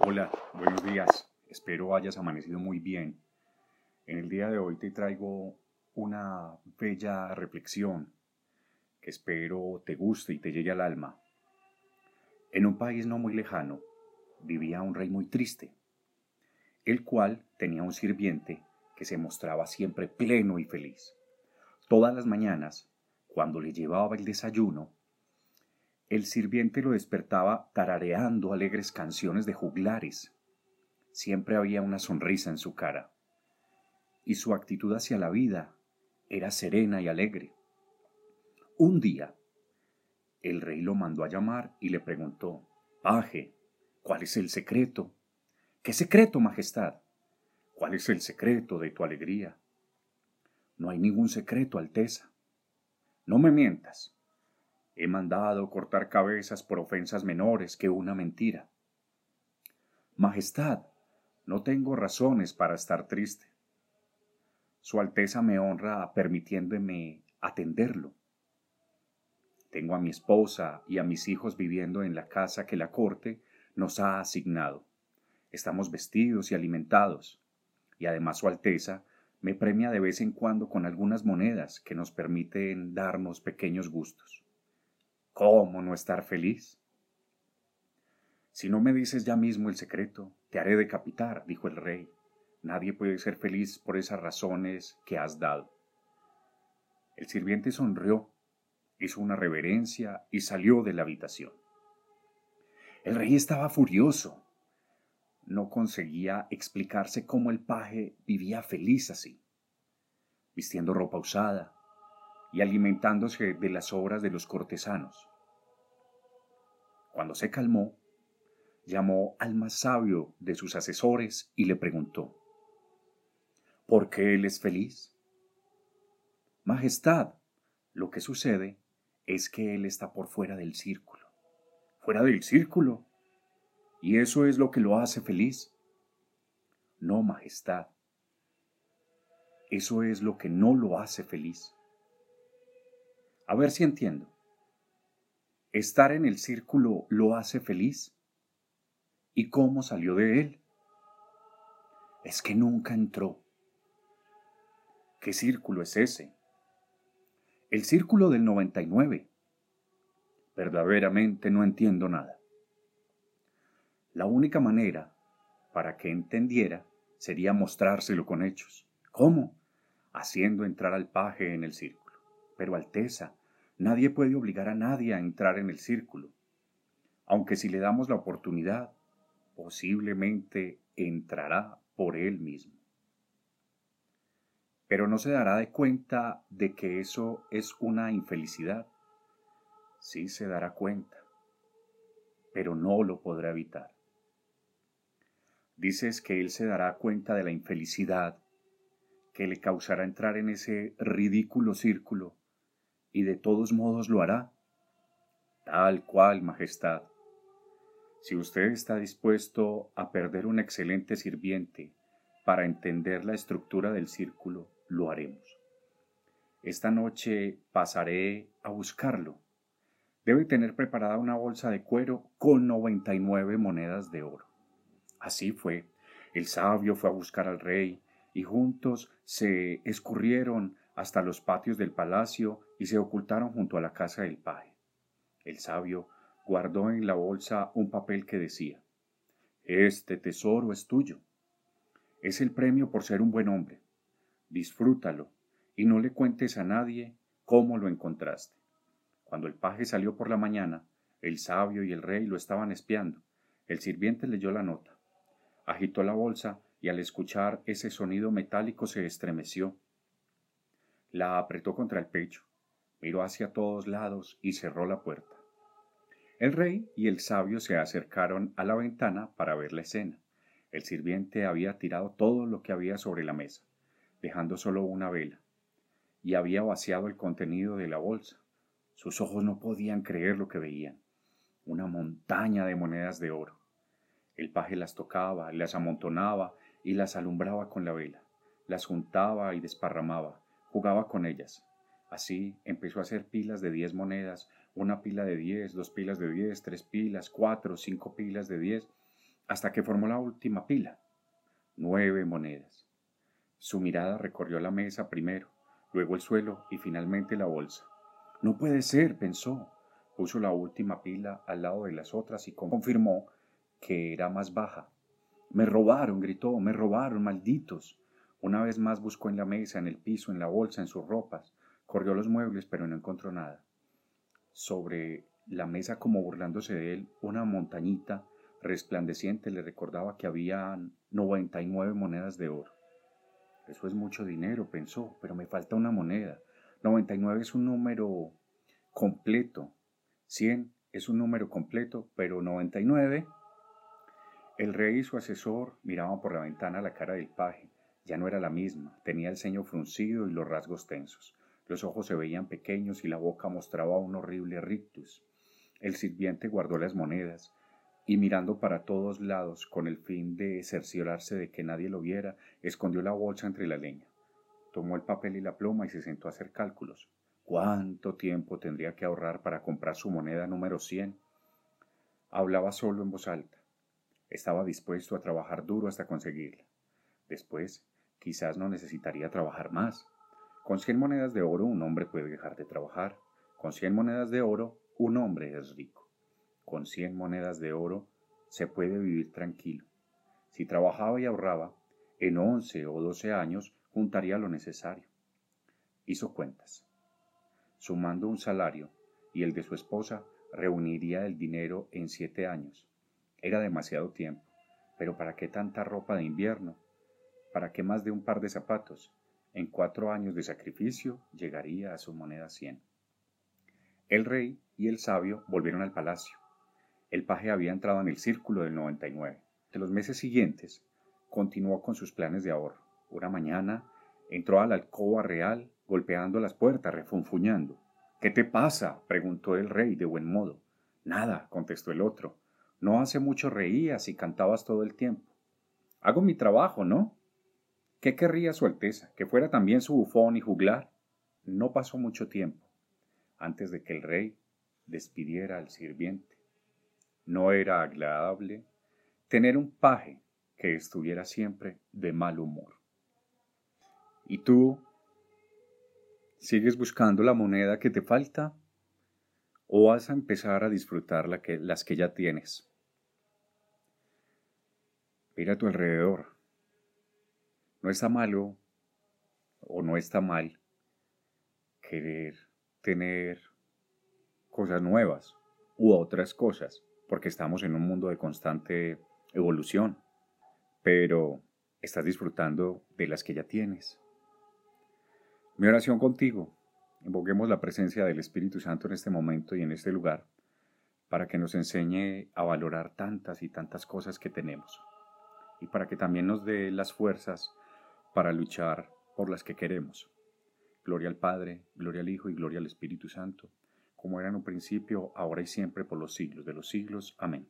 Hola, buenos días. Espero hayas amanecido muy bien. En el día de hoy te traigo una bella reflexión que espero te guste y te llegue al alma. En un país no muy lejano vivía un rey muy triste, el cual tenía un sirviente que se mostraba siempre pleno y feliz. Todas las mañanas, cuando le llevaba el desayuno, el sirviente lo despertaba tarareando alegres canciones de juglares. Siempre había una sonrisa en su cara, y su actitud hacia la vida era serena y alegre. Un día, el rey lo mandó a llamar y le preguntó, Paje, ¿cuál es el secreto? ¿Qué secreto, Majestad? ¿Cuál es el secreto de tu alegría? No hay ningún secreto, Alteza. No me mientas. He mandado cortar cabezas por ofensas menores que una mentira. Majestad, no tengo razones para estar triste. Su Alteza me honra permitiéndome atenderlo. Tengo a mi esposa y a mis hijos viviendo en la casa que la corte nos ha asignado. Estamos vestidos y alimentados, y además Su Alteza me premia de vez en cuando con algunas monedas que nos permiten darnos pequeños gustos. ¿Cómo no estar feliz? Si no me dices ya mismo el secreto, te haré decapitar, dijo el rey. Nadie puede ser feliz por esas razones que has dado. El sirviente sonrió, hizo una reverencia y salió de la habitación. El rey estaba furioso. No conseguía explicarse cómo el paje vivía feliz así, vistiendo ropa usada, y alimentándose de las obras de los cortesanos. Cuando se calmó, llamó al más sabio de sus asesores y le preguntó, ¿por qué él es feliz? Majestad, lo que sucede es que él está por fuera del círculo. ¿Fuera del círculo? ¿Y eso es lo que lo hace feliz? No, Majestad. Eso es lo que no lo hace feliz. A ver si entiendo. ¿Estar en el círculo lo hace feliz? ¿Y cómo salió de él? Es que nunca entró. ¿Qué círculo es ese? El círculo del 99. Verdaderamente no entiendo nada. La única manera para que entendiera sería mostrárselo con hechos. ¿Cómo? Haciendo entrar al paje en el círculo. Pero Alteza, nadie puede obligar a nadie a entrar en el círculo. Aunque si le damos la oportunidad, posiblemente entrará por él mismo. Pero no se dará de cuenta de que eso es una infelicidad. Sí se dará cuenta, pero no lo podrá evitar. Dices que él se dará cuenta de la infelicidad que le causará entrar en ese ridículo círculo y de todos modos lo hará. Tal cual, Majestad. Si usted está dispuesto a perder un excelente sirviente para entender la estructura del círculo, lo haremos. Esta noche pasaré a buscarlo. Debe tener preparada una bolsa de cuero con 99 monedas de oro. Así fue. El sabio fue a buscar al rey y juntos se escurrieron hasta los patios del palacio y se ocultaron junto a la casa del paje. El sabio guardó en la bolsa un papel que decía, Este tesoro es tuyo. Es el premio por ser un buen hombre. Disfrútalo y no le cuentes a nadie cómo lo encontraste. Cuando el paje salió por la mañana, el sabio y el rey lo estaban espiando. El sirviente leyó la nota. Agitó la bolsa y al escuchar ese sonido metálico se estremeció la apretó contra el pecho, miró hacia todos lados y cerró la puerta. El rey y el sabio se acercaron a la ventana para ver la escena. El sirviente había tirado todo lo que había sobre la mesa, dejando solo una vela, y había vaciado el contenido de la bolsa. Sus ojos no podían creer lo que veían. Una montaña de monedas de oro. El paje las tocaba, las amontonaba y las alumbraba con la vela. Las juntaba y desparramaba Jugaba con ellas. Así empezó a hacer pilas de diez monedas, una pila de diez, dos pilas de diez, tres pilas, cuatro, cinco pilas de diez, hasta que formó la última pila. Nueve monedas. Su mirada recorrió la mesa primero, luego el suelo y finalmente la bolsa. No puede ser, pensó. Puso la última pila al lado de las otras y confirmó que era más baja. Me robaron, gritó, me robaron, malditos. Una vez más buscó en la mesa, en el piso, en la bolsa, en sus ropas. Corrió los muebles, pero no encontró nada. Sobre la mesa, como burlándose de él, una montañita resplandeciente le recordaba que había 99 monedas de oro. Eso es mucho dinero, pensó, pero me falta una moneda. 99 es un número completo. 100 es un número completo, pero 99. El rey y su asesor miraban por la ventana la cara del paje. Ya no era la misma, tenía el ceño fruncido y los rasgos tensos. Los ojos se veían pequeños y la boca mostraba un horrible rictus. El sirviente guardó las monedas y mirando para todos lados con el fin de cerciorarse de que nadie lo viera, escondió la bolsa entre la leña. Tomó el papel y la pluma y se sentó a hacer cálculos. ¿Cuánto tiempo tendría que ahorrar para comprar su moneda número 100? Hablaba solo en voz alta. Estaba dispuesto a trabajar duro hasta conseguirla. Después, quizás no necesitaría trabajar más. Con cien monedas de oro un hombre puede dejar de trabajar. Con cien monedas de oro un hombre es rico. Con cien monedas de oro se puede vivir tranquilo. Si trabajaba y ahorraba, en once o doce años juntaría lo necesario. Hizo cuentas. Sumando un salario y el de su esposa, reuniría el dinero en siete años. Era demasiado tiempo. Pero ¿para qué tanta ropa de invierno? ¿Para qué más de un par de zapatos? En cuatro años de sacrificio llegaría a su moneda cien. El rey y el sabio volvieron al palacio. El paje había entrado en el círculo del 99. De los meses siguientes, continuó con sus planes de ahorro. Una mañana entró a la alcoba real, golpeando las puertas, refunfuñando. ¿Qué te pasa? preguntó el rey de buen modo. Nada, contestó el otro. No hace mucho reías y cantabas todo el tiempo. Hago mi trabajo, ¿no? ¿Qué querría Su Alteza? ¿Que fuera también su bufón y juglar? No pasó mucho tiempo antes de que el rey despidiera al sirviente. No era agradable tener un paje que estuviera siempre de mal humor. ¿Y tú sigues buscando la moneda que te falta? ¿O vas a empezar a disfrutar las que ya tienes? Mira a tu alrededor. No está malo o no está mal querer tener cosas nuevas u otras cosas, porque estamos en un mundo de constante evolución, pero estás disfrutando de las que ya tienes. Mi oración contigo, invoquemos la presencia del Espíritu Santo en este momento y en este lugar, para que nos enseñe a valorar tantas y tantas cosas que tenemos, y para que también nos dé las fuerzas para luchar por las que queremos. Gloria al Padre, gloria al Hijo y gloria al Espíritu Santo, como era en un principio, ahora y siempre, por los siglos de los siglos. Amén.